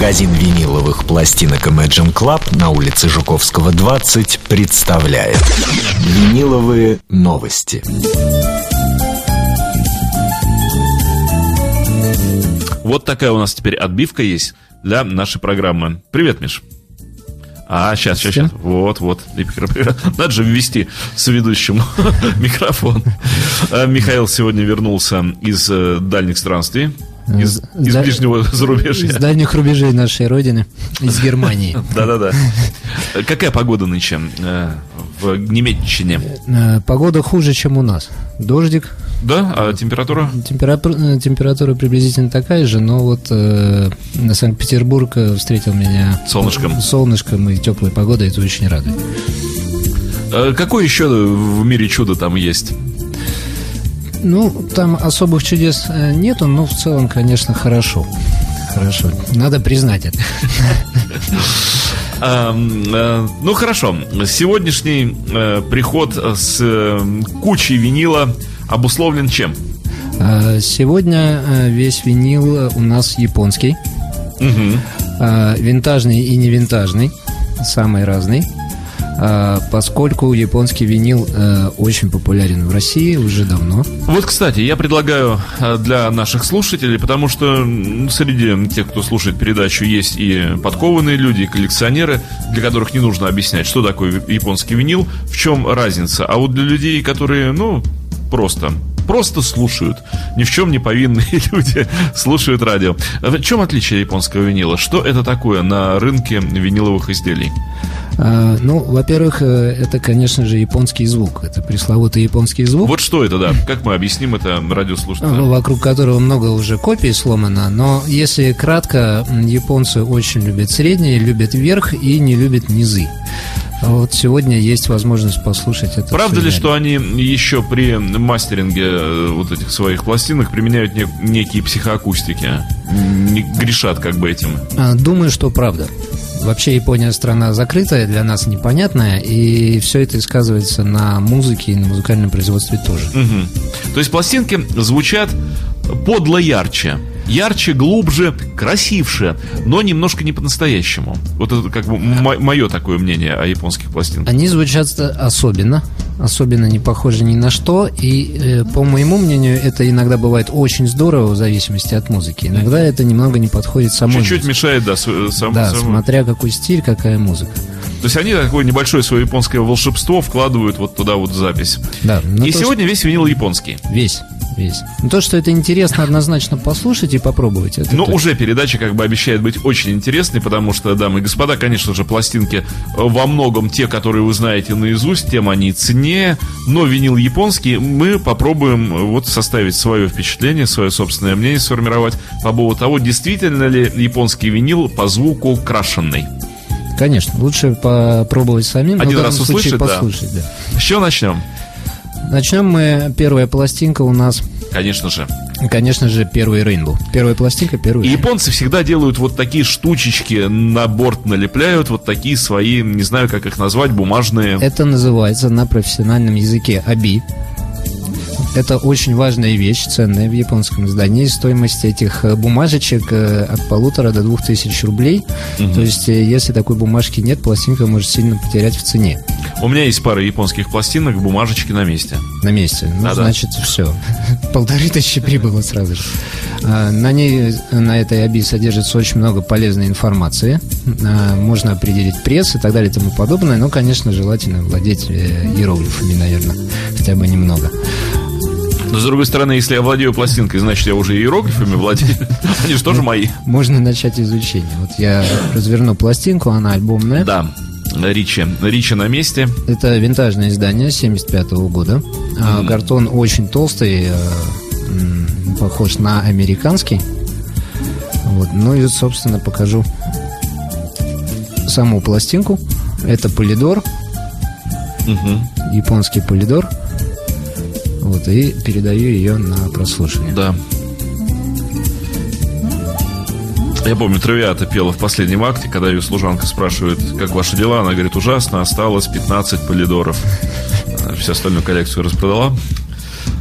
Магазин виниловых пластинок Imagine Club на улице Жуковского, 20 представляет Виниловые новости. Вот такая у нас теперь отбивка есть для нашей программы. Привет, Миш. А, сейчас, сейчас, сейчас. Вот, вот. Надо же ввести с ведущим микрофон. А, Михаил сегодня вернулся из э, дальних странствий. Из, из да, ближнего зарубежья. Из дальних рубежей нашей родины, из Германии. Да-да-да. Какая погода нынче э, в Немеччине? Э, погода хуже, чем у нас. Дождик. Да? А температура? Температура, температура приблизительно такая же, но вот э, Санкт-Петербург встретил меня солнышком. солнышком и теплой погодой, это очень радует. Какое еще в мире чудо там есть? Ну, там особых чудес э, нету, но в целом, конечно, хорошо. Хорошо. Надо признать это. Э, ну хорошо, сегодняшний э, приход с кучей винила обусловлен чем? Сегодня весь винил у нас японский. Угу. Винтажный и не винтажный. Самый разный. А, поскольку японский винил э, очень популярен в России уже давно. Вот, кстати, я предлагаю э, для наших слушателей, потому что среди тех, кто слушает передачу, есть и подкованные люди, и коллекционеры, для которых не нужно объяснять, что такое японский винил, в чем разница. А вот для людей, которые, ну, просто просто слушают. Ни в чем не повинные люди слушают радио. В чем отличие японского винила? Что это такое на рынке виниловых изделий? А, ну, во-первых, э, это, конечно же, японский звук. Это пресловутый японский звук. Вот что это, да? Как мы объясним это радиослушателям? Ну, вокруг которого много уже копий сломано. Но если кратко, японцы очень любят средние, любят верх и не любят низы. Вот сегодня есть возможность послушать это. Правда ли, что они еще при мастеринге э, вот этих своих пластинок применяют нек- некие психоакустики? Не грешат как бы этим? А, думаю, что правда. Вообще Япония страна закрытая, для нас непонятная, и все это сказывается на музыке и на музыкальном производстве тоже. Угу. То есть пластинки звучат подло ярче ярче, глубже, красивше, но немножко не по-настоящему. Вот это как бы мое такое мнение о японских пластинках. Они звучат особенно, особенно не похожи ни на что, и э, по моему мнению, это иногда бывает очень здорово в зависимости от музыки. Иногда это немного не подходит самой Чуть-чуть мешает, да, сам, Да, сам... смотря какой стиль, какая музыка. То есть они такое небольшое свое японское волшебство вкладывают вот туда вот запись. Да. И сегодня весь винил японский. Весь весь. Но то, что это интересно, однозначно послушать и попробовать. Это ну, уже передача как бы обещает быть очень интересной, потому что, дамы и господа, конечно же, пластинки э, во многом те, которые вы знаете наизусть, тем они ценнее, но винил японский мы попробуем э, вот составить свое впечатление, свое собственное мнение сформировать по поводу того, действительно ли японский винил по звуку крашенный. Конечно, лучше попробовать самим. Один раз услышать, послушать, да. да. С чего начнем? Начнем мы. Первая пластинка у нас. Конечно же. Конечно же, первый Рейнбоу. Первая пластинка, первый. И японцы всегда делают вот такие штучечки на борт налепляют, вот такие свои, не знаю, как их назвать, бумажные. Это называется на профессиональном языке аби. Это очень важная вещь, ценная в японском издании. Стоимость этих э, бумажечек э, от полутора до двух тысяч рублей. Угу. То есть, э, если такой бумажки нет, пластинка может сильно потерять в цене. У меня есть пара японских пластинок, бумажечки на месте. На месте. Ну, а, значит, да. все. Полторы тысячи прибыло сразу же. А, на ней, на этой оби содержится очень много полезной информации. А, можно определить пресс и так далее и тому подобное. Но, конечно, желательно владеть иероглифами, наверное, хотя бы немного. Но с другой стороны, если я владею пластинкой, значит, я уже иероглифами владею. Они же тоже мои. Можно начать изучение. Вот я разверну пластинку, она альбомная. Да. Ричи. Ричи на месте. Это винтажное издание 75 -го года. Mm. Картон очень толстый, э, похож на американский. Вот. Ну и, собственно, покажу саму пластинку. Это полидор. Угу. Японский полидор. Вот, и передаю ее на прослушивание. Да. Я помню, Травиата пела в последнем акте, когда ее служанка спрашивает, как ваши дела, она говорит, ужасно, осталось 15 полидоров. Всю остальную коллекцию распродала.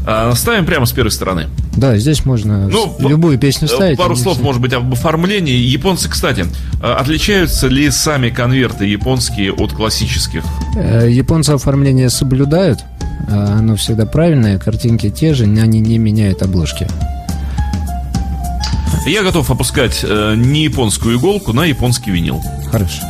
А ставим прямо с первой стороны. Да, здесь можно Ну, любую песню Э, ставить. Пару слов, все- может быть, об оформлении. Японцы, кстати, э, отличаются ли сами конверты японские от классических? Э, Японцы оформление соблюдают, оно всегда правильное, картинки те же, они не меняют обложки. Я готов опускать э, не японскую иголку на японский винил. Хорошо.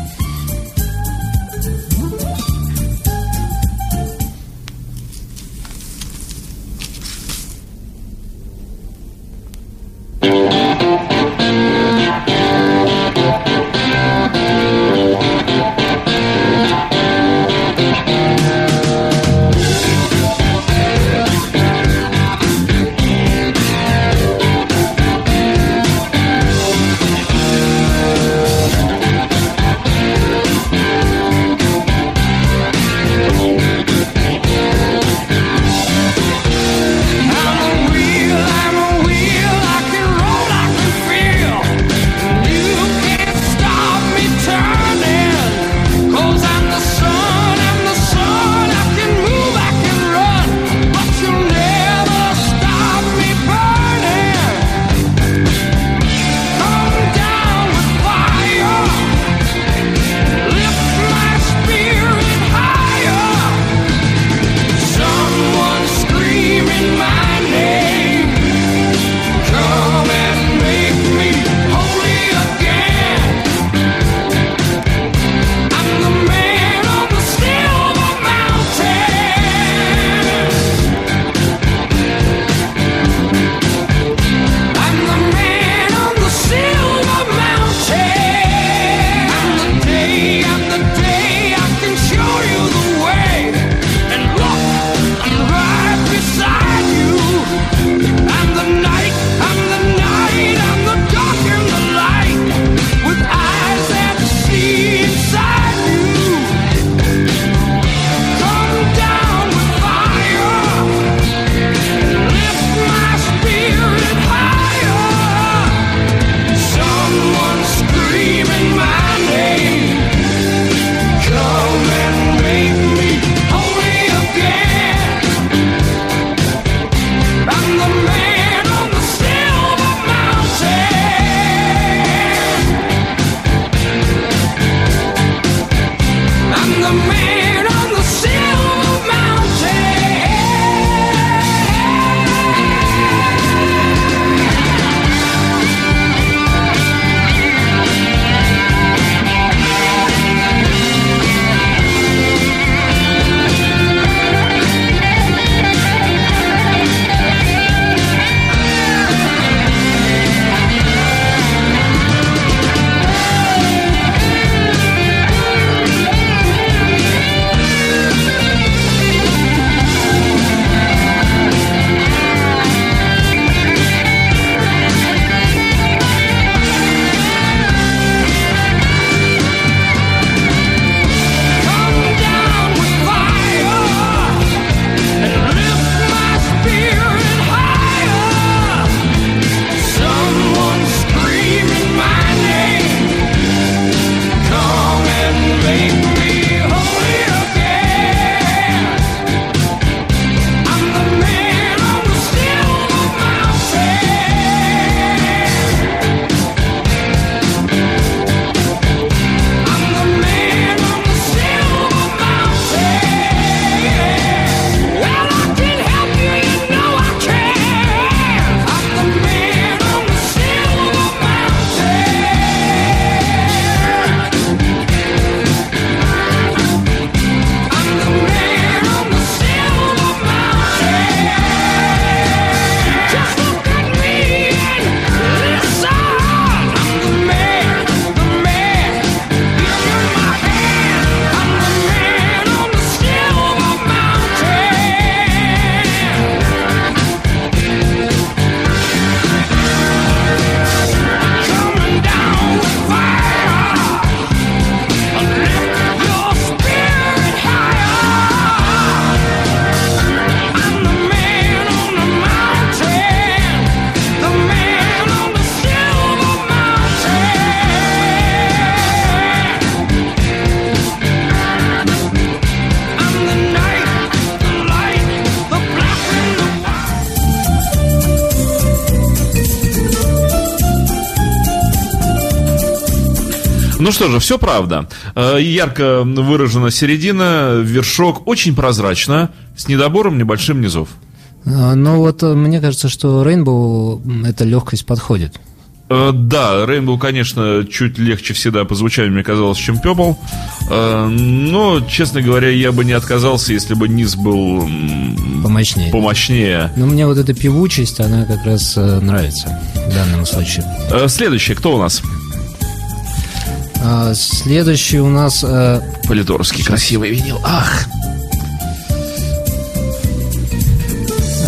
Ну что же, все правда. Э, ярко выражена середина, вершок очень прозрачно, с недобором небольшим низов. А, ну вот э, мне кажется, что Rainbow эта легкость подходит. Э, да, Rainbow, конечно, чуть легче всегда по звучанию мне казалось, чем Purple. Но, честно говоря, я бы не отказался, если бы низ был помощнее. помощнее. Но мне вот эта певучесть, она как раз нравится в данном случае. Следующий, кто у нас? А, следующий у нас... Э, Политорский красивый винил. Ах!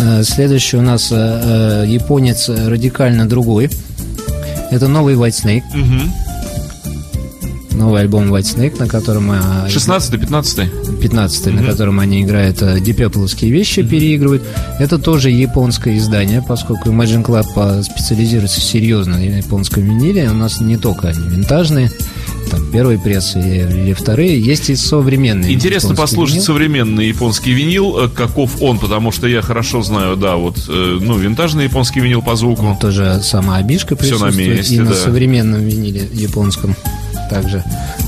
Э, следующий у нас э, японец радикально другой. Это новый White Snake. Угу. Новый альбом White Snake, на котором... 16-й, 15-й. 15-й, на котором они играют дипепловские вещи, mm переигрывают. Это тоже японское издание, поскольку Imagine Club специализируется серьезно на японском виниле. У нас не только они винтажные там первый пресс или вторые, есть и современные. Интересно послушать винил. современный японский винил, э, каков он, потому что я хорошо знаю, да, вот, э, ну, винтажный японский винил по звуку. Вот тоже сама обишка присутствует. Все на месте, И да. на современном виниле японском также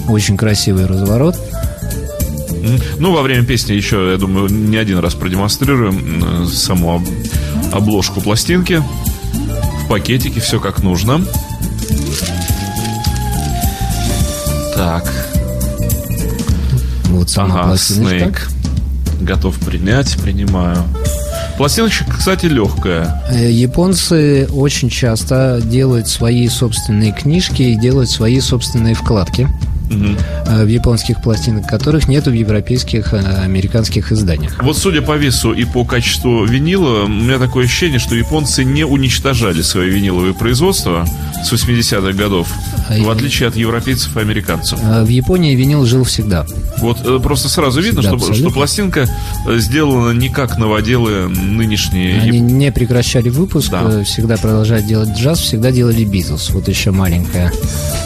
очень красивый разворот. Ну, во время песни еще, я думаю, не один раз продемонстрируем э, саму обложку пластинки. В пакетике все как нужно. Так. Вот ага, Снейк. Готов принять, принимаю. Пластиночка, кстати, легкая. Э, японцы очень часто делают свои собственные книжки и делают свои собственные вкладки угу. в японских пластинок, которых нету в европейских, э, американских изданиях. Вот судя по весу и по качеству винила, у меня такое ощущение, что японцы не уничтожали свои виниловые производства с 80-х годов, в отличие от европейцев и американцев. В Японии винил жил всегда. Вот просто сразу всегда, видно, что, что пластинка сделана не как новоделы нынешние. Они не прекращали выпуск, да. всегда продолжают делать джаз, всегда делали Битлз. Вот еще маленькая.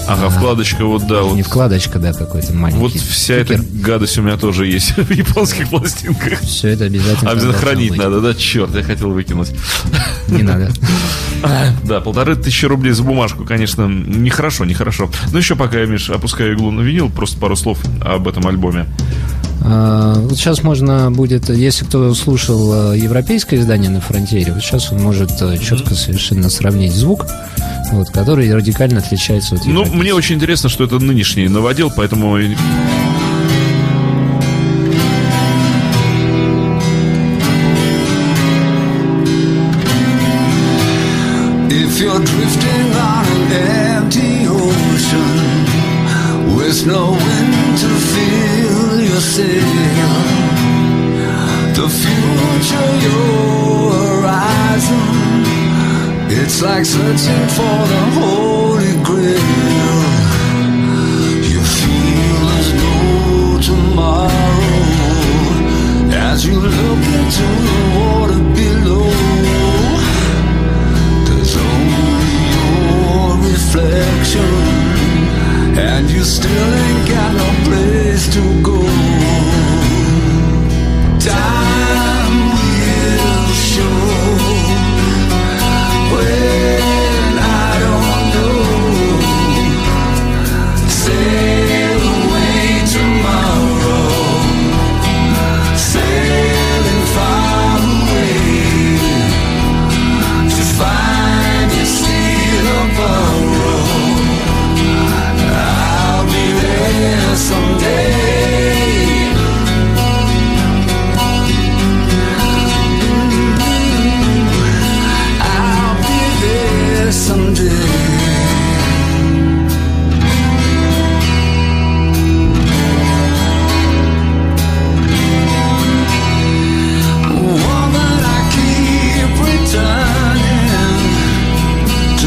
Ага, а, вкладочка вот, да. Не вот. вкладочка, да, какой-то маленький. Вот вся стикер. эта гадость у меня тоже есть в японских пластинках. Все это обязательно. Обязательно хранить быть. надо, да? Черт, я хотел выкинуть. Не надо. Да, полторы тысячи рублей за бумажку, конечно, нехорошо, нехорошо. Но еще пока я, Миш, опускаю иглу на винил, просто пару слов об этом альбоме. А, вот сейчас можно будет, если кто слушал э, европейское издание на фронтире, вот сейчас он может э, четко совершенно сравнить звук, вот, который радикально отличается от Ну, мне очень интересно, что это нынешний новодел, поэтому If you're drifting on an empty with no wind to feel your sail, the future, your horizon, it's like searching for the Holy Grail. You feel there's no tomorrow as you look into the water below. There's only your reflection, and you still ain't got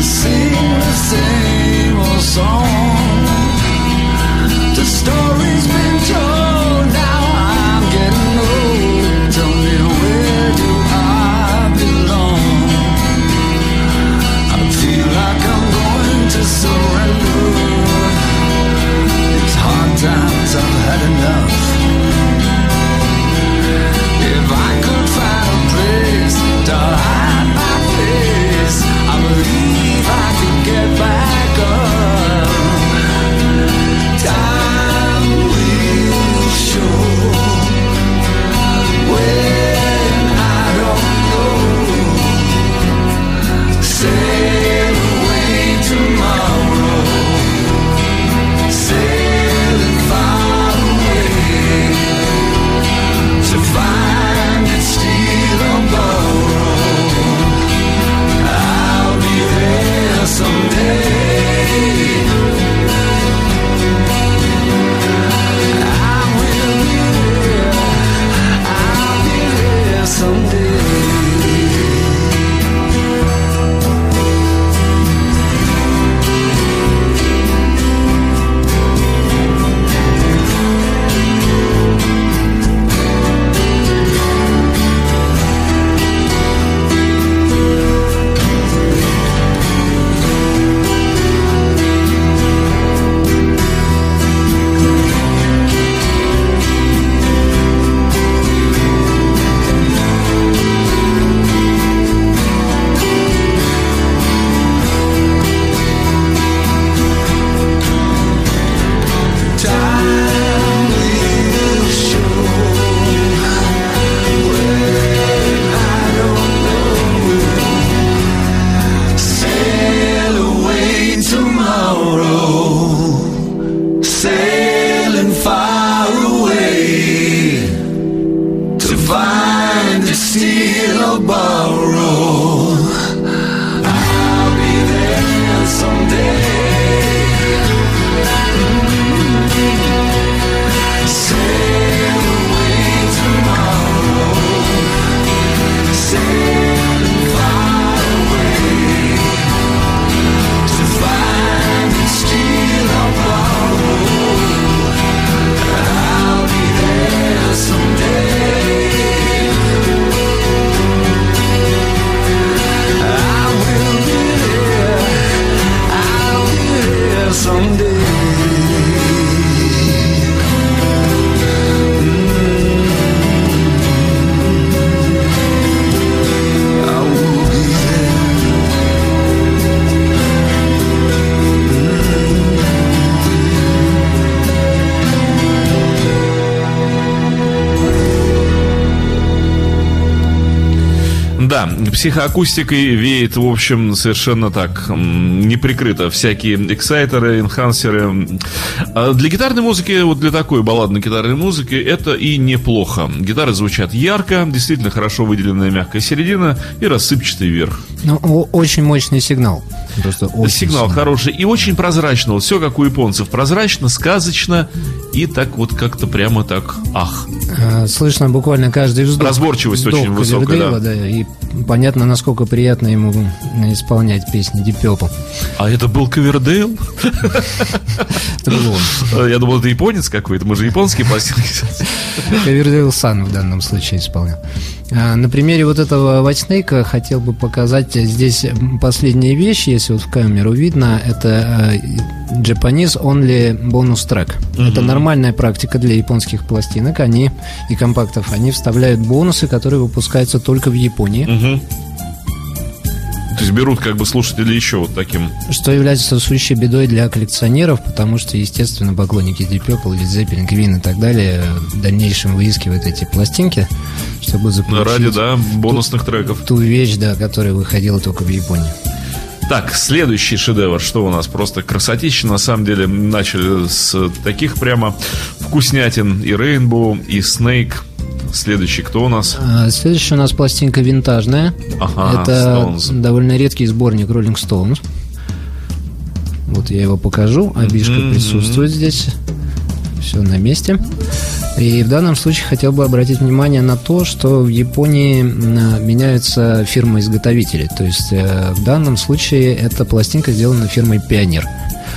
to sing the same old song. To story. Да, психоакустикой веет, в общем, совершенно так, неприкрыто. Всякие эксайтеры, энхансеры. А для гитарной музыки, вот для такой балладной гитарной музыки, это и неплохо. Гитары звучат ярко, действительно хорошо выделенная мягкая середина и рассыпчатый верх. Ну, очень мощный сигнал. Просто очень сигнал сильный. хороший и очень прозрачно. Вот все как у японцев. Прозрачно, сказочно и так вот как-то прямо так ах. А, слышно буквально каждый вздох. Разборчивость вздох очень высокая, да. да. И понятно, насколько приятно ему исполнять песни Deep Purple. А это был Ковердейл? Я думал, это японец какой-то. Мы же японские пластинки. Ковердейл Сан в данном случае исполнял. А, на примере вот этого White хотел бы показать здесь последняя вещь, если вот в камеру видно, это э, Japanese Only бонус трек. Угу. Это нормальная практика для японских пластинок, они и компактов, они вставляют бонусы, которые выпускаются только в Японии. Угу. То есть берут как бы слушатели еще вот таким. Что является сущей бедой для коллекционеров, потому что, естественно, поклонники Deep Purple, Led Zeppelin, Queen и так далее в дальнейшем выискивают эти пластинки, чтобы заполучить... Ради, да, бонусных ту, треков. Ту вещь, да, которая выходила только в Японии. Так, следующий шедевр, что у нас? Просто красотища, на самом деле. Начали с таких прямо вкуснятин. И Rainbow, и Snake, Следующий кто у нас? А, следующий у нас пластинка винтажная. Ага, Это Stones. довольно редкий сборник Rolling Stones. Вот я его покажу. Абишка mm-hmm. присутствует здесь. Все на месте. И в данном случае хотел бы обратить внимание на то, что в Японии меняются фирмы-изготовители. То есть э, в данном случае эта пластинка сделана фирмой Пионер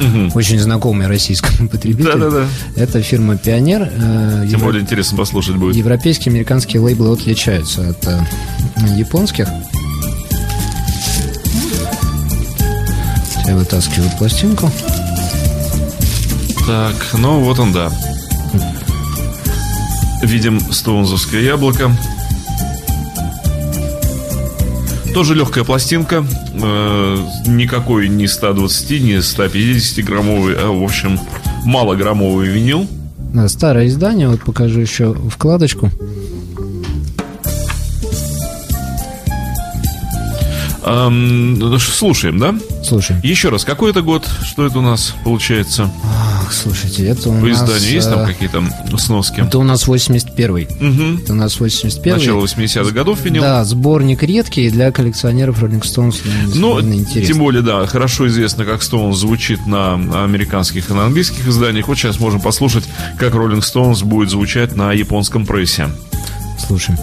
угу. очень знакомый российскому потребителю. Да-да-да. Это фирма «Пионер». Э, Тем Евро... более интересно послушать будет. Европейские, американские лейблы отличаются от э, японских. Я вытаскиваю пластинку. Так, ну вот он, да. Видим стоунзовское яблоко. Тоже легкая пластинка. Э, никакой не 120, не 150 граммовый, а, в общем, малограммовый винил. Старое издание, вот покажу еще вкладочку. Эм, слушаем, да? Слушаем. Еще раз, какой это год? Что это у нас получается? Ах, слушайте, это у По нас... изданию есть там э, какие-то сноски? Это у нас 81-й. Угу. Это у нас 81-й. Начало 80-х годов винил. Да, сборник редкий для коллекционеров Rolling Stones. Ну, тем более, да, хорошо известно, как Stones звучит на американских и на английских изданиях. Вот сейчас можем послушать, как Rolling Stones будет звучать на японском прессе. Слушаем.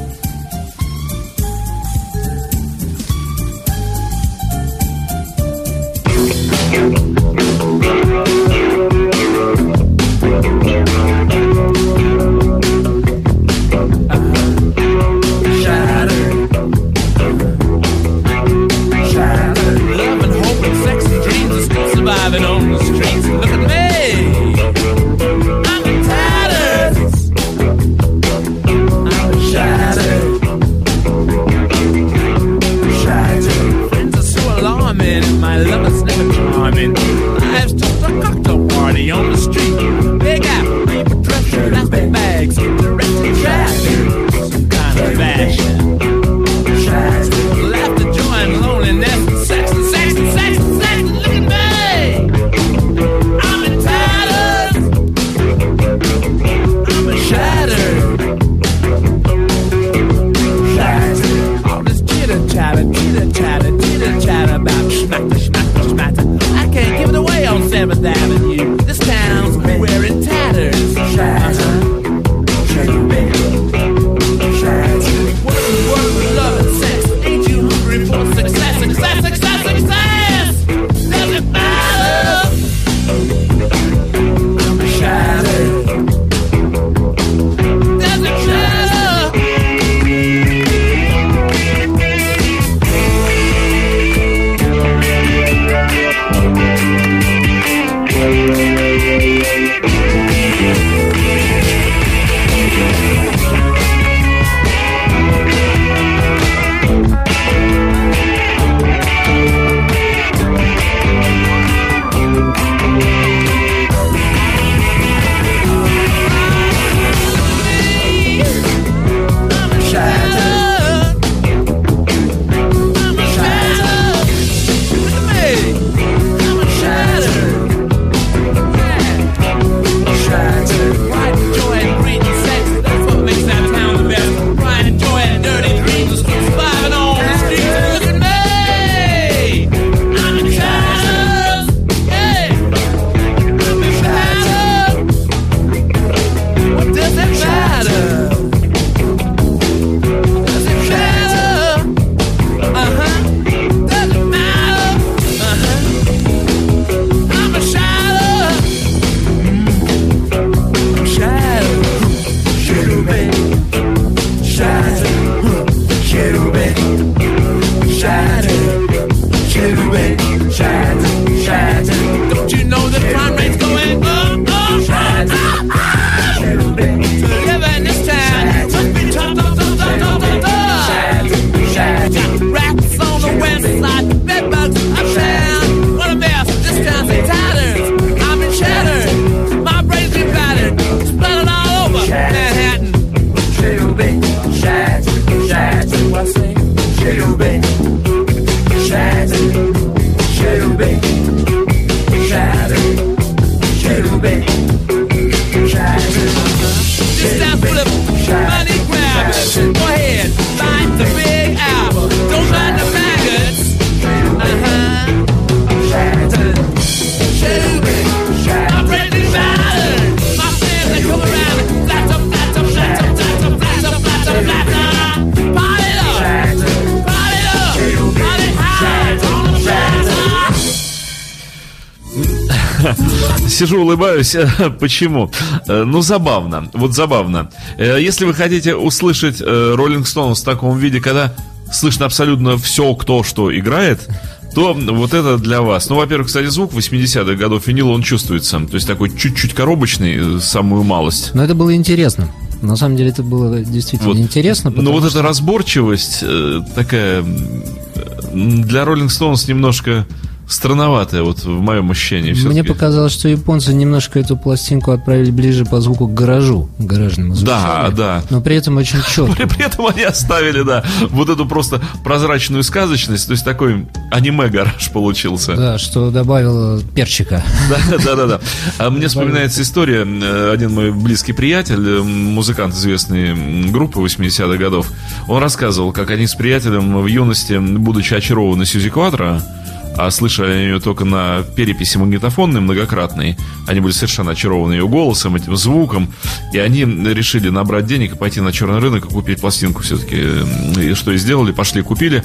Сижу, улыбаюсь. Почему? Э, ну, забавно. Вот забавно. Э, если вы хотите услышать Роллинг Стоунс в таком виде, когда слышно абсолютно все, кто что играет, то вот это для вас. Ну, во-первых, кстати, звук 80-х годов винила, он чувствуется. То есть такой чуть-чуть коробочный, самую малость. Но это было интересно. На самом деле это было действительно вот. интересно. Но вот что... эта разборчивость э, такая для Rolling Stones немножко странноватая, вот в моем ощущении. Мне показалось, что японцы немножко эту пластинку отправили ближе по звуку к гаражу, к гаражному звучанию. Да, да. Но при этом очень четко. При, при этом они оставили, да, вот эту просто прозрачную сказочность, то есть такой аниме-гараж получился. Да, что добавил перчика. Да, да, да. да. А мне вспоминается история, э, один мой близкий приятель, э, музыкант известной группы 80-х годов, он рассказывал, как они с приятелем в юности, будучи очарованы Сьюзи Квадро, а слышали ее только на переписи магнитофонной многократной. Они были совершенно очарованы ее голосом, этим звуком, и они решили набрать денег и пойти на черный рынок и купить пластинку все-таки. И что и сделали, пошли купили,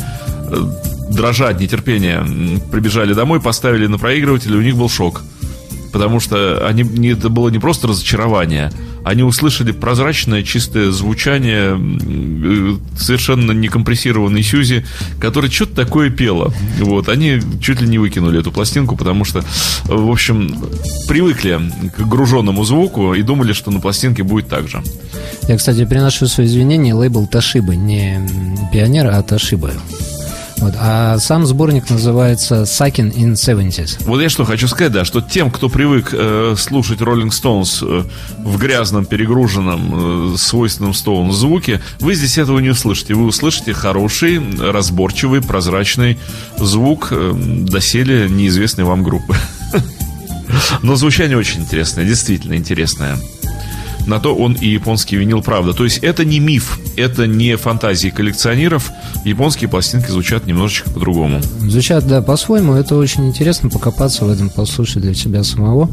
дрожа от нетерпения, прибежали домой, поставили на проигрыватель, и у них был шок. Потому что они, это было не просто разочарование, они услышали прозрачное, чистое звучание э, совершенно некомпрессированной Сьюзи, которая что-то такое пела. Вот, они чуть ли не выкинули эту пластинку, потому что, в общем, привыкли к груженному звуку и думали, что на пластинке будет так же. Я, кстати, приношу свои извинения. Лейбл Ташиба, не Пионер, а Ташиба. Вот. А сам сборник называется Sucking in 70s. Вот я что хочу сказать, да, что тем, кто привык э, слушать Rolling Stones э, в грязном, перегруженном, э, свойственном Stones звуке, вы здесь этого не услышите. Вы услышите хороший, разборчивый, прозрачный звук э, доселе неизвестной вам группы. Но звучание очень интересное, действительно интересное на то он и японский винил правда. То есть это не миф, это не фантазии коллекционеров. Японские пластинки звучат немножечко по-другому. Звучат, да, по-своему. Это очень интересно покопаться в этом, послушать для себя самого.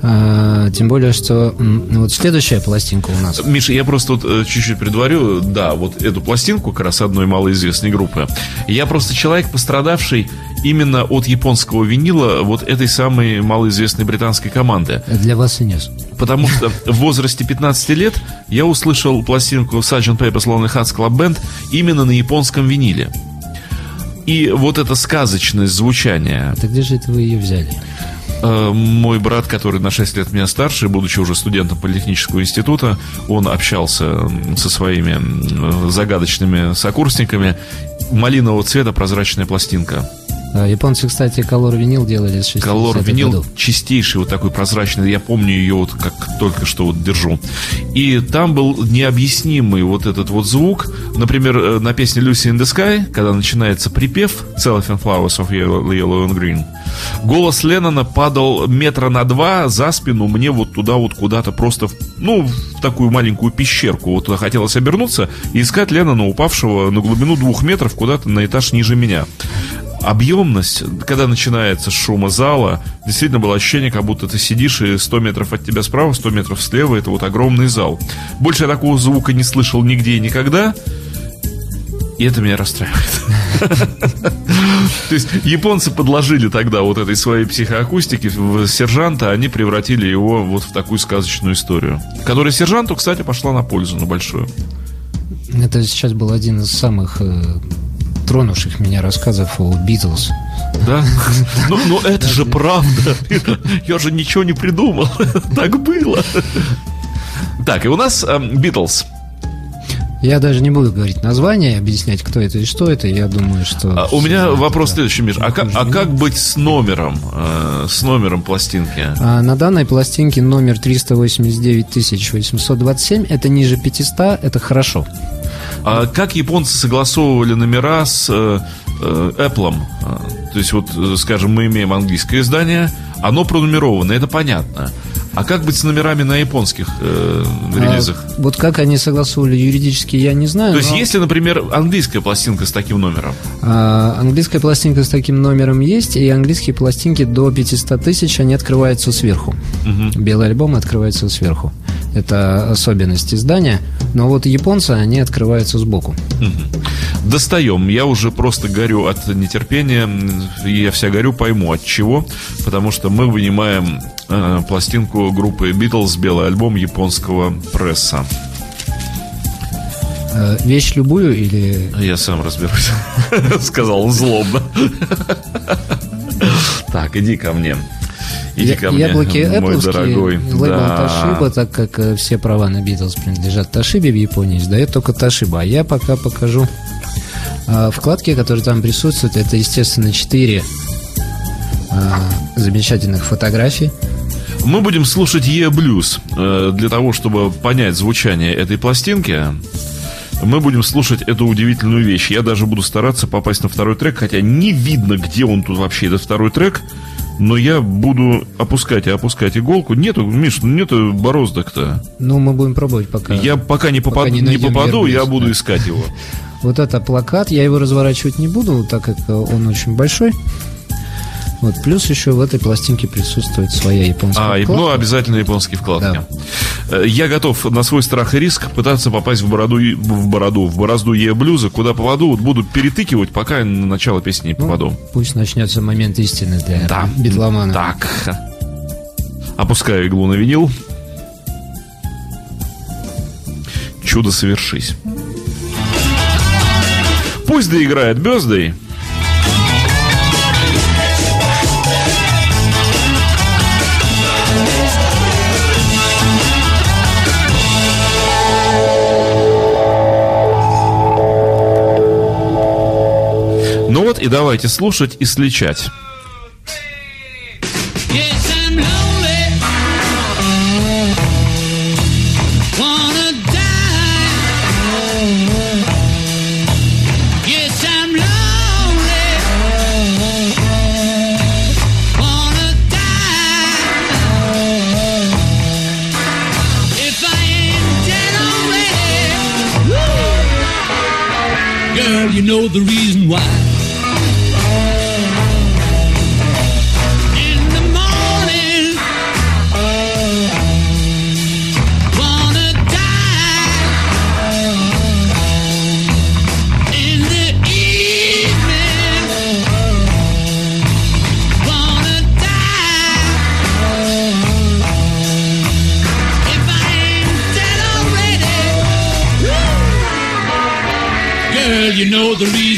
А, тем более, что вот следующая пластинка у нас. Миша, я просто вот э, чуть-чуть предварю, да, вот эту пластинку как раз одной малоизвестной группы. Я просто человек, пострадавший именно от японского винила вот этой самой малоизвестной британской команды. Для вас и нет. Потому что в возрасте 15 лет я услышал пластинку Sgt. Pepper's Lonely Hearts Club Band именно на японском виниле. И вот это сказочное звучание. Так где же это вы ее взяли? Э, мой брат, который на 6 лет меня старше, будучи уже студентом политехнического института, он общался со своими загадочными сокурсниками. Малинового цвета прозрачная пластинка. А, японцы, кстати, колор винил делали с 60 Колор винил годов. чистейший, вот такой прозрачный. Я помню ее вот как только что вот держу. И там был необъяснимый вот этот вот звук. Например, э, на песне Lucy in the Sky, когда начинается припев Cellophane Flowers of Yellow, Yellow and Green, голос Леннона падал метра на два за спину мне вот туда вот куда-то просто, ну, в такую маленькую пещерку. Вот туда хотелось обернуться и искать Леннона, упавшего на глубину двух метров куда-то на этаж ниже меня объемность, когда начинается шума зала, действительно было ощущение, как будто ты сидишь и 100 метров от тебя справа, 100 метров слева, это вот огромный зал. Больше я такого звука не слышал нигде и никогда, и это меня расстраивает. То есть японцы подложили тогда вот этой своей психоакустики в сержанта, они превратили его вот в такую сказочную историю, которая сержанту, кстати, пошла на пользу, на большую. Это сейчас был один из самых э, тронувших меня рассказов о Битлз. Да? Ну, ну это же правда. Я же ничего не придумал. Так было. Так, и у нас Битлз. Я даже не буду говорить название, объяснять, кто это и что это. Я думаю, что... А, у меня вопрос следующий, Миш. А, как, а как быть с номером? Э, с номером пластинки? А, на данной пластинке номер 389 827. Это ниже 500. Это хорошо. А как японцы согласовывали номера с э, э, Apple? А, то есть, вот, э, скажем, мы имеем английское издание, оно пронумеровано, это понятно. А как быть с номерами на японских э, релизах? А, вот как они согласовывали юридически, я не знаю. То есть, но... если, например, английская пластинка с таким номером? А, английская пластинка с таким номером есть, и английские пластинки до 500 тысяч, они открываются сверху. Угу. Белый альбом открывается сверху. Это особенность издания. Но вот японцы, они открываются сбоку. Достаем. Я уже просто горю от нетерпения. Я вся горю, пойму от чего. Потому что мы вынимаем э, пластинку группы Beatles, белый альбом японского пресса. Э, вещь любую или... Я сам разберусь, сказал злобно. Так, иди ко мне. Иди ко мне, Яблоки мой дорогой. лейбл Да. Toshiba, так как э, все права на Beatles принадлежат Toshiba в Японии, издает только Toshiba. А я пока покажу а, вкладки, которые там присутствуют. Это, естественно, четыре а, замечательных фотографий. Мы будем слушать Е Блюз. Э, Для того, чтобы понять звучание этой пластинки, мы будем слушать эту удивительную вещь. Я даже буду стараться попасть на второй трек, хотя не видно, где он тут вообще, этот второй трек. Но я буду опускать и опускать иголку. Нету, Миш, ну нету бороздок-то. Ну, мы будем пробовать пока. Я пока не, попаду, не не, найдем попаду, я буду да. искать его. Вот это плакат, я его разворачивать не буду, так как э, он очень большой. Вот, плюс еще в этой пластинке присутствует своя японская А, вкладка. ну, обязательно японские вкладки. Э, Я готов на свой страх и риск пытаться попасть в бороду, в бороду, в борозду Е блюза, куда попаду, вот буду перетыкивать, пока на начало песни не Ну, попаду. Пусть начнется момент истины для Да. битломана. Так. Опускаю иглу на винил. Чудо совершись. Пусть доиграет Бездой. И давайте слушать и сличать. Yes, I'm lonely. Wanna girl, you know the reason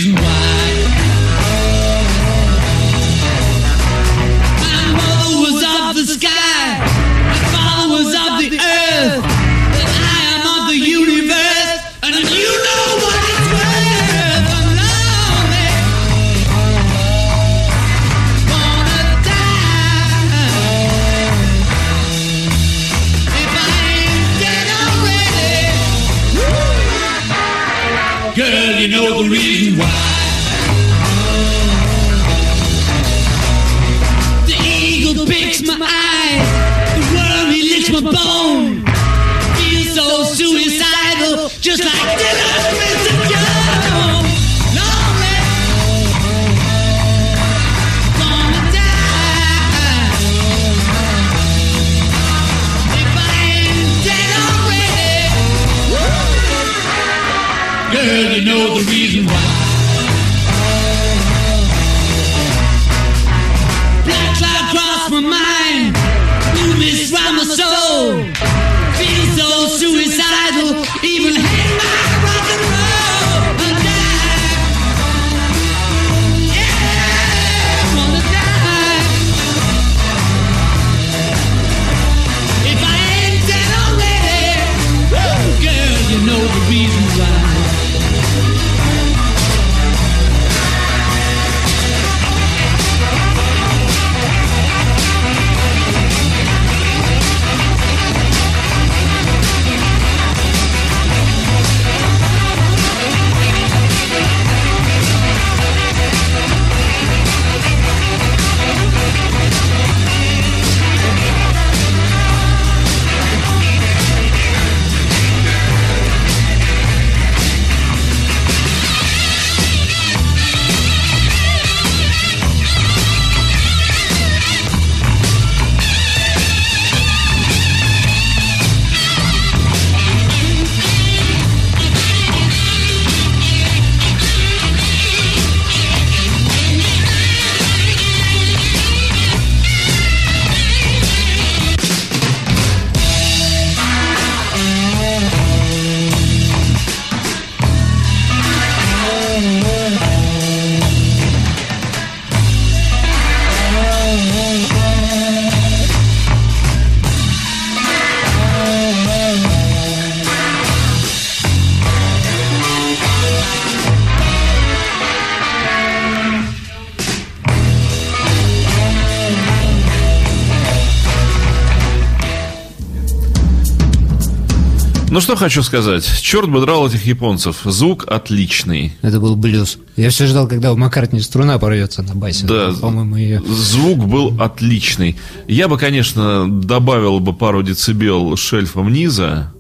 Ну что хочу сказать. Черт бы драл этих японцев. Звук отличный. Это был блюз. Я все ждал, когда у Маккартни струна порвется на басе. Да, По-моему, ее... звук был отличный. Я бы, конечно, добавил бы пару децибел шельфом низа.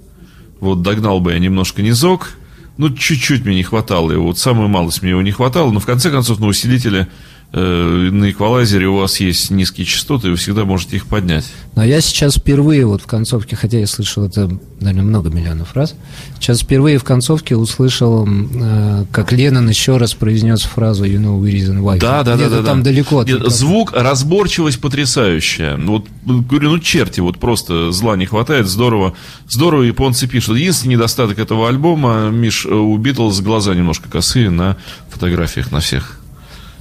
Вот догнал бы я немножко низок. Ну, чуть-чуть мне не хватало его. Вот самую малость мне его не хватало. Но в конце концов на усилителе на эквалайзере у вас есть низкие частоты, и вы всегда можете их поднять. Но я сейчас впервые вот в концовке, хотя я слышал это, наверное, много миллионов раз, сейчас впервые в концовке услышал, э, как Леннон еще раз произнес фразу «You know the reason why». Да, да, да, да. там да. далеко. Нет, микрофона. звук, разборчивость потрясающая. Вот, ну, говорю, ну, черти, вот просто зла не хватает, здорово. Здорово японцы пишут. Единственный недостаток этого альбома, Миш, э, у Битлз глаза немножко косые на фотографиях на всех.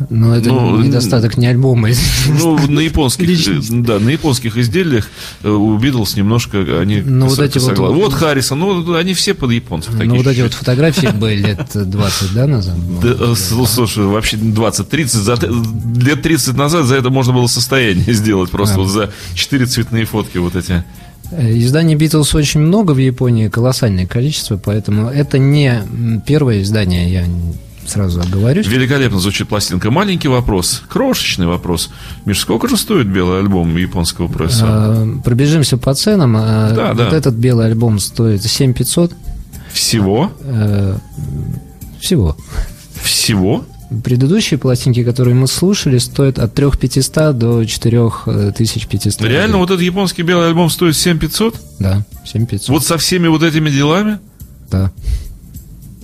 Но это ну, недостаток не альбома. Ну, на японских, Личность. да, на японских изделиях э, у Битлз немножко они Ну, вот эти вот- вот Харрисон, ну, они все под японцев такие. Ну, вот эти вот фотографии были лет 20, да, назад? Да, слушай, вообще 20-30, за, т- лет 30 назад за это можно было состояние сделать, просто вот за 4 цветные фотки вот эти. Э, Изданий Битлз очень много в Японии, колоссальное количество, поэтому это не первое издание, я сразу оговорюсь. Великолепно звучит пластинка. Маленький вопрос, крошечный вопрос. Миш, сколько же стоит белый альбом японского пресса? Э, Пробежимся по ценам. Э, Да, вот да. этот белый альбом стоит 7500 Всего? э, всего. Всего? Предыдущие пластинки, которые мы слушали, стоят от 3500 до 4500. Реально вот этот японский белый альбом стоит 7500? Да, 7500. Вот со всеми вот этими делами? Да.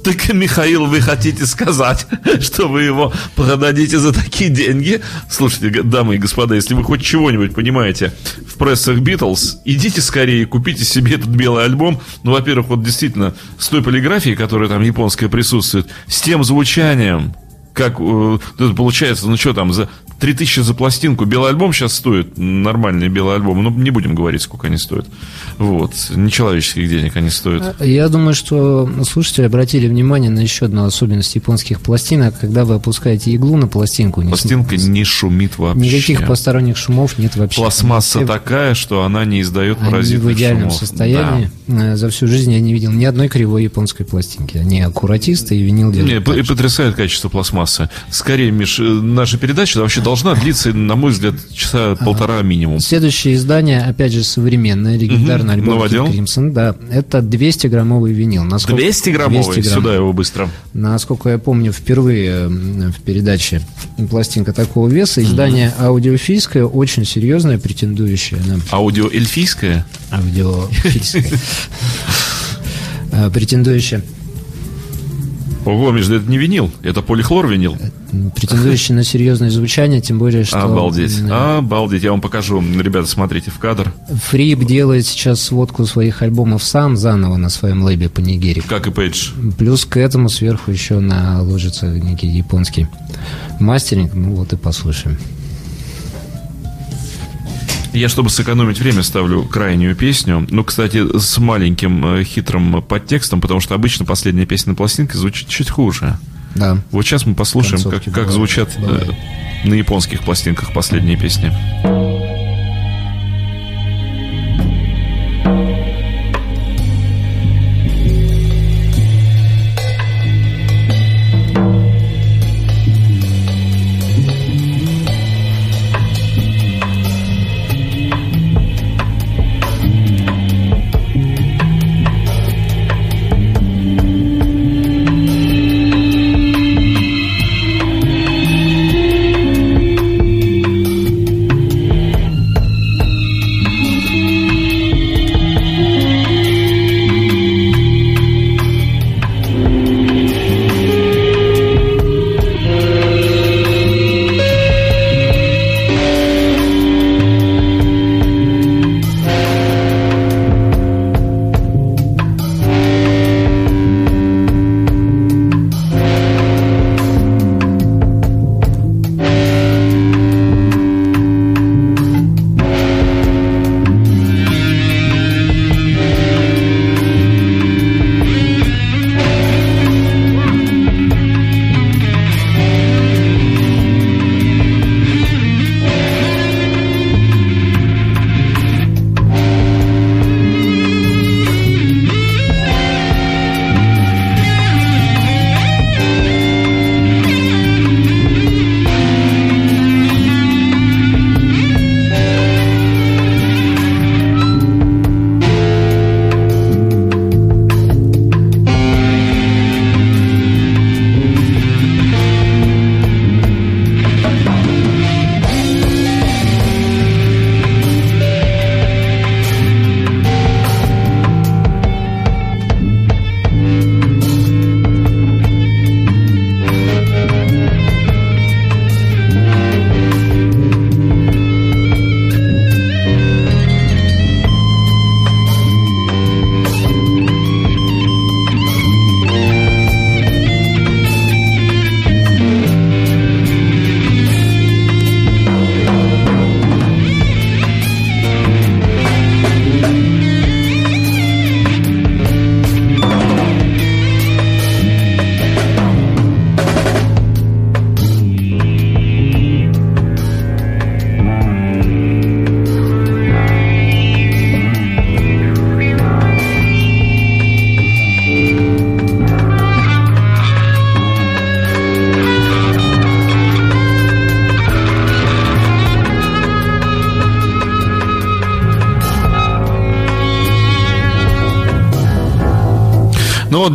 Так, Михаил, вы хотите сказать, что вы его продадите за такие деньги? Слушайте, дамы и господа, если вы хоть чего-нибудь понимаете в прессах Битлз, идите скорее и купите себе этот белый альбом. Ну, во-первых, вот действительно, с той полиграфией, которая там японская присутствует, с тем звучанием, как э, получается, ну что там, за 3000 за пластинку. Белый альбом сейчас стоит, нормальный белый альбом, ну не будем говорить, сколько они стоят. Вот, нечеловеческих денег они стоят. Я думаю, что слушатели обратили внимание на еще одну особенность японских пластинок. Когда вы опускаете иглу на пластинку, не Пластинка не шумит вообще. никаких посторонних шумов нет вообще. Пластмасса Все- такая, что она не издает Они паразитных в идеальном шумов. состоянии. Э, За всю жизнь я не видел ни одной кривой японской пластинки. Они аккуратисты и винил Да. делают Не, и потрясает качество пластмассы. Скорее, Миш, э, наша передача вообще должна длиться, на мой взгляд, часа полтора минимум. Следующее издание, опять же, современное, легендарный Мгм. альбом? Кримсон. Да, это 200-граммовый винил. Насколько- 200 граммовый, 200 грамм. сюда его быстро. Насколько я помню, впервые в передаче пластинка такого веса. Издание аудиофильское, очень серьезное, претендующее на Аудио эльфийское. аудиофильское. Э, Претендующее Ого, да это не винил, это полихлор винил. претендующий на серьезное звучание, тем более, что... Обалдеть, обалдеть. Я вам покажу. Ребята, смотрите в кадр. Фрип делает сейчас сводку своих альбомов сам заново на своем лейбе по Нигерии. Как и Пейдж. Плюс к этому сверху еще наложится некий японский мастеринг. Ну вот и послушаем. Я, чтобы сэкономить время, ставлю крайнюю песню. Ну, кстати, с маленьким э, хитрым подтекстом, потому что обычно последняя песня на пластинке звучит чуть хуже. Да. Вот сейчас мы послушаем, как, Концовки как бывают, звучат э, бывает. на японских пластинках последние песни.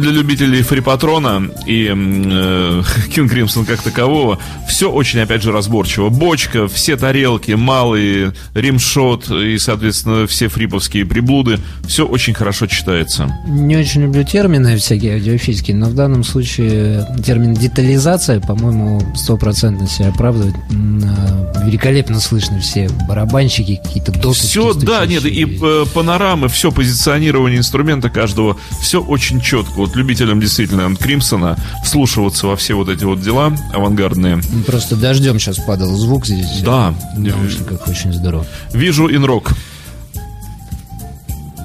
Для любителей фрипатрона и э, Кинг Кримсон как такового, все очень, опять же, разборчиво. Бочка, все тарелки, малые, римшот и, соответственно, все фриповские приблуды, все очень хорошо читается. Не очень люблю термины всякие аудиофильские, но в данном случае термин детализация, по-моему, стопроцентно себя оправдывает. А, Великолепно слышно все барабанщики, какие-то досочки. Все, да, нет, и э, панорамы, все позиционирование инструмента каждого, все очень четко. Вот любителям действительно Кримсона вслушиваться во все вот эти вот дела авангардные. Просто дождем сейчас падал звук здесь. Да, наушниках очень здорово. вижу инрок.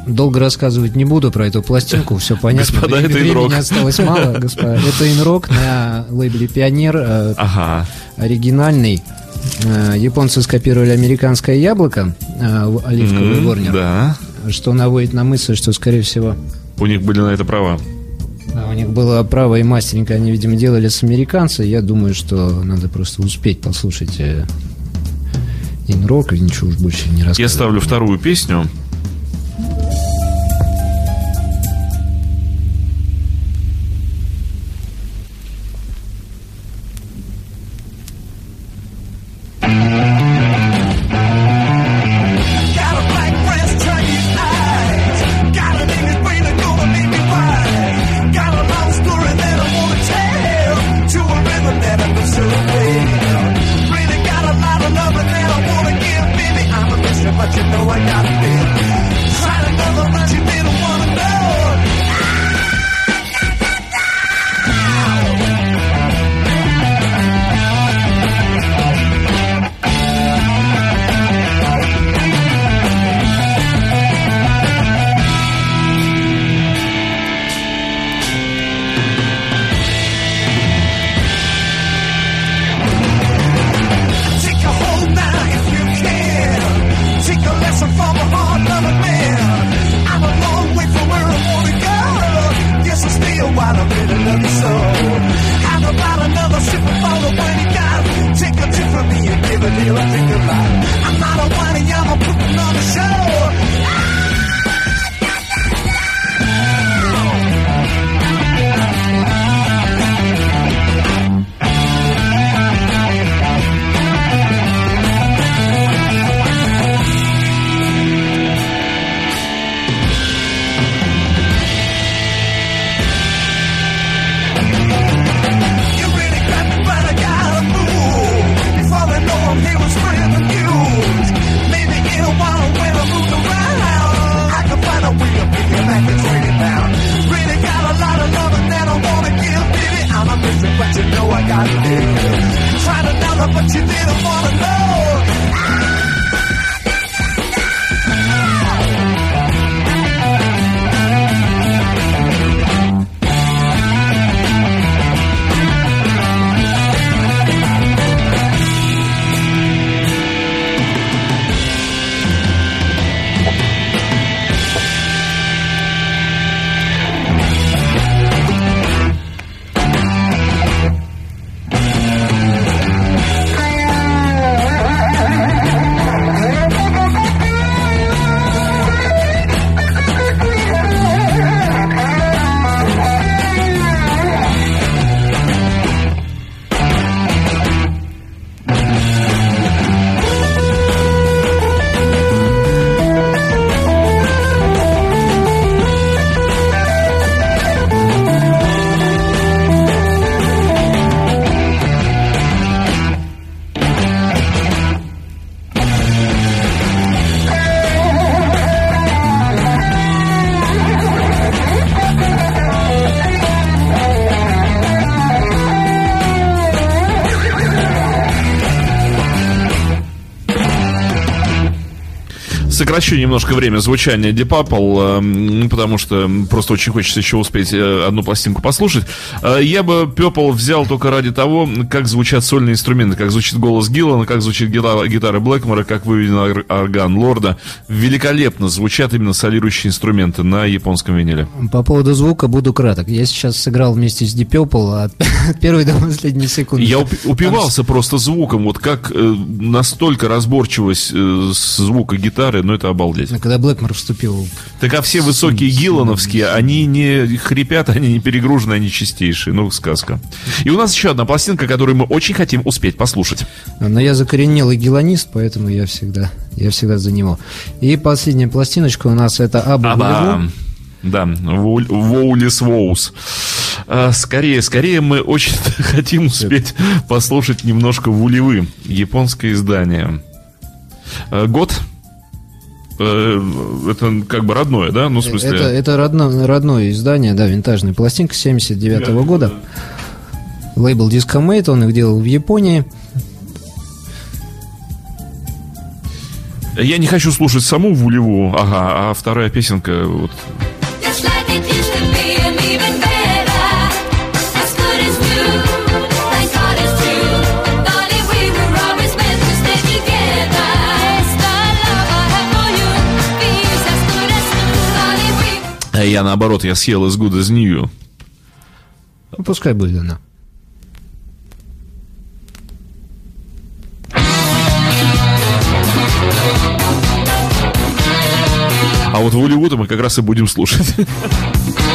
Долго рассказывать не буду про эту пластинку, все понятно. Господа, это Времени инрок. осталось мало, господа. Это инрок на лейбле Пионер, э, Ага. оригинальный. Э, Японцы скопировали американское яблоко, э, оливковый ворнер, Да. что наводит на мысль, что, скорее всего, У них были на это права. У них было право и мастеринг, они, видимо, делали с американца. Я думаю, что надо просто успеть послушать э, инрок и ничего уж больше не рассказывать. Я ставлю вторую песню. Немножко время звучания Deep эм, потому что просто очень хочется еще успеть э, одну пластинку послушать. Э, Я бы Purple взял только ради того, как звучат сольные инструменты, как звучит голос Гиллана, как звучит гитара, гитара Блэкмора, как выведен ор- орган Лорда. Великолепно звучат именно солирующие инструменты на японском виниле. По поводу звука буду краток. Я сейчас сыграл вместе с Deep Purple от первой до последней секунды. Я упи- упивался просто звуком, вот как э, настолько разборчивость звука гитары, но это это обалдеть. А Когда Блэкмор вступил Так а все высокие гиллановские, они не хрипят, они не перегружены, они чистейшие. Ну, сказка. И у нас еще одна пластинка, которую мы очень хотим успеть послушать. Но я закоренелый гелонист, поэтому я всегда, я всегда за него. И последняя пластиночка у нас это Аба Аба. Да, Воулис Воус. А, Скорее, скорее мы очень хотим успеть послушать немножко Вулевы, японское издание. А, Год? Э, Это как бы родное, да? Ну, в смысле... Это, это родно- родное издание, да, винтажная пластинка 79 года. Лейбл Discomate, он их делал в Японии. Я не хочу слушать саму Вулеву, ага, а вторая песенка, вот, я наоборот, я съел из Good as New. Ну, пускай будет она. А вот Вулеву-то мы как раз и будем слушать.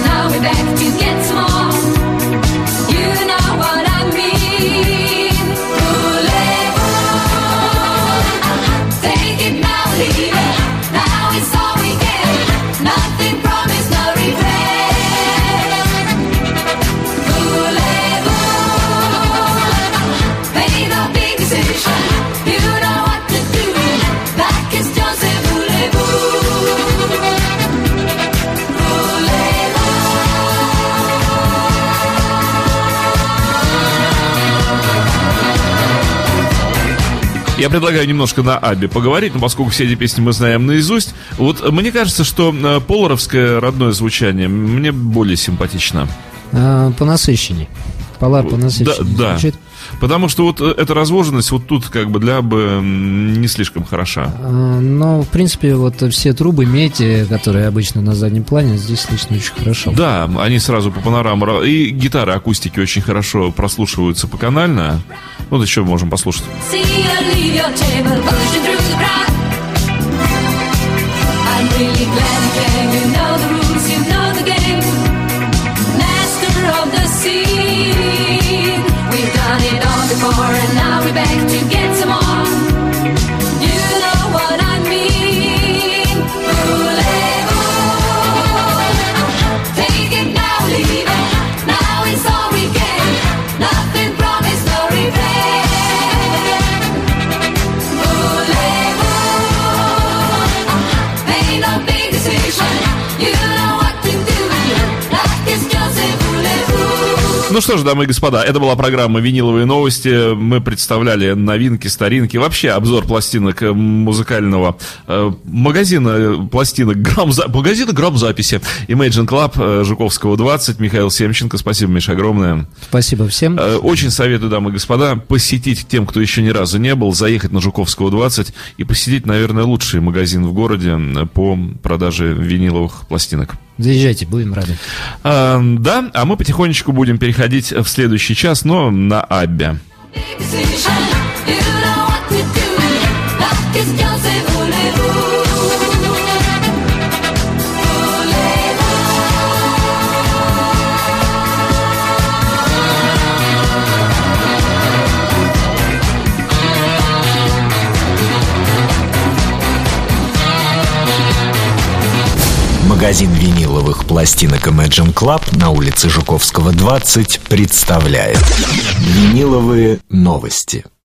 Я предлагаю немножко на Абе поговорить, но поскольку все эти песни мы знаем наизусть, вот мне кажется, что э, поларовское родное звучание мне более симпатично. А, понасыщенней. Пола понасыщенней Да, да. звучит. Потому что вот э, эта разложенность вот тут как бы для Абы м, не слишком хороша. А, Но, в принципе, вот все трубы меди, которые обычно на заднем плане, здесь слышно очень хорошо. Да, они сразу по панораму. ра- И гитары акустики очень хорошо прослушиваются по канально. Вот еще можем послушать. See что ж, дамы и господа, это была программа «Виниловые новости». Мы представляли новинки, старинки, вообще обзор пластинок э, музыкального э, магазина пластинок грамза... магазина грамзаписи Imagine Club э, Жуковского 20. Михаил Семченко, спасибо, Миша, огромное. Спасибо всем. Э, Очень советую, дамы и господа, посетить тем, кто еще ни разу не был, заехать на Жуковского 20 и посетить, наверное, лучший магазин в городе э, по продаже виниловых пластинок. Заезжайте, будем рады. А, да, а мы потихонечку будем переходить в следующий час, но на Аббе. Decision. You know what to do. Like it's Joseph, Магазин виниловых пластинок Imagine Club на улице Жуковского 20 представляет Виниловые новости.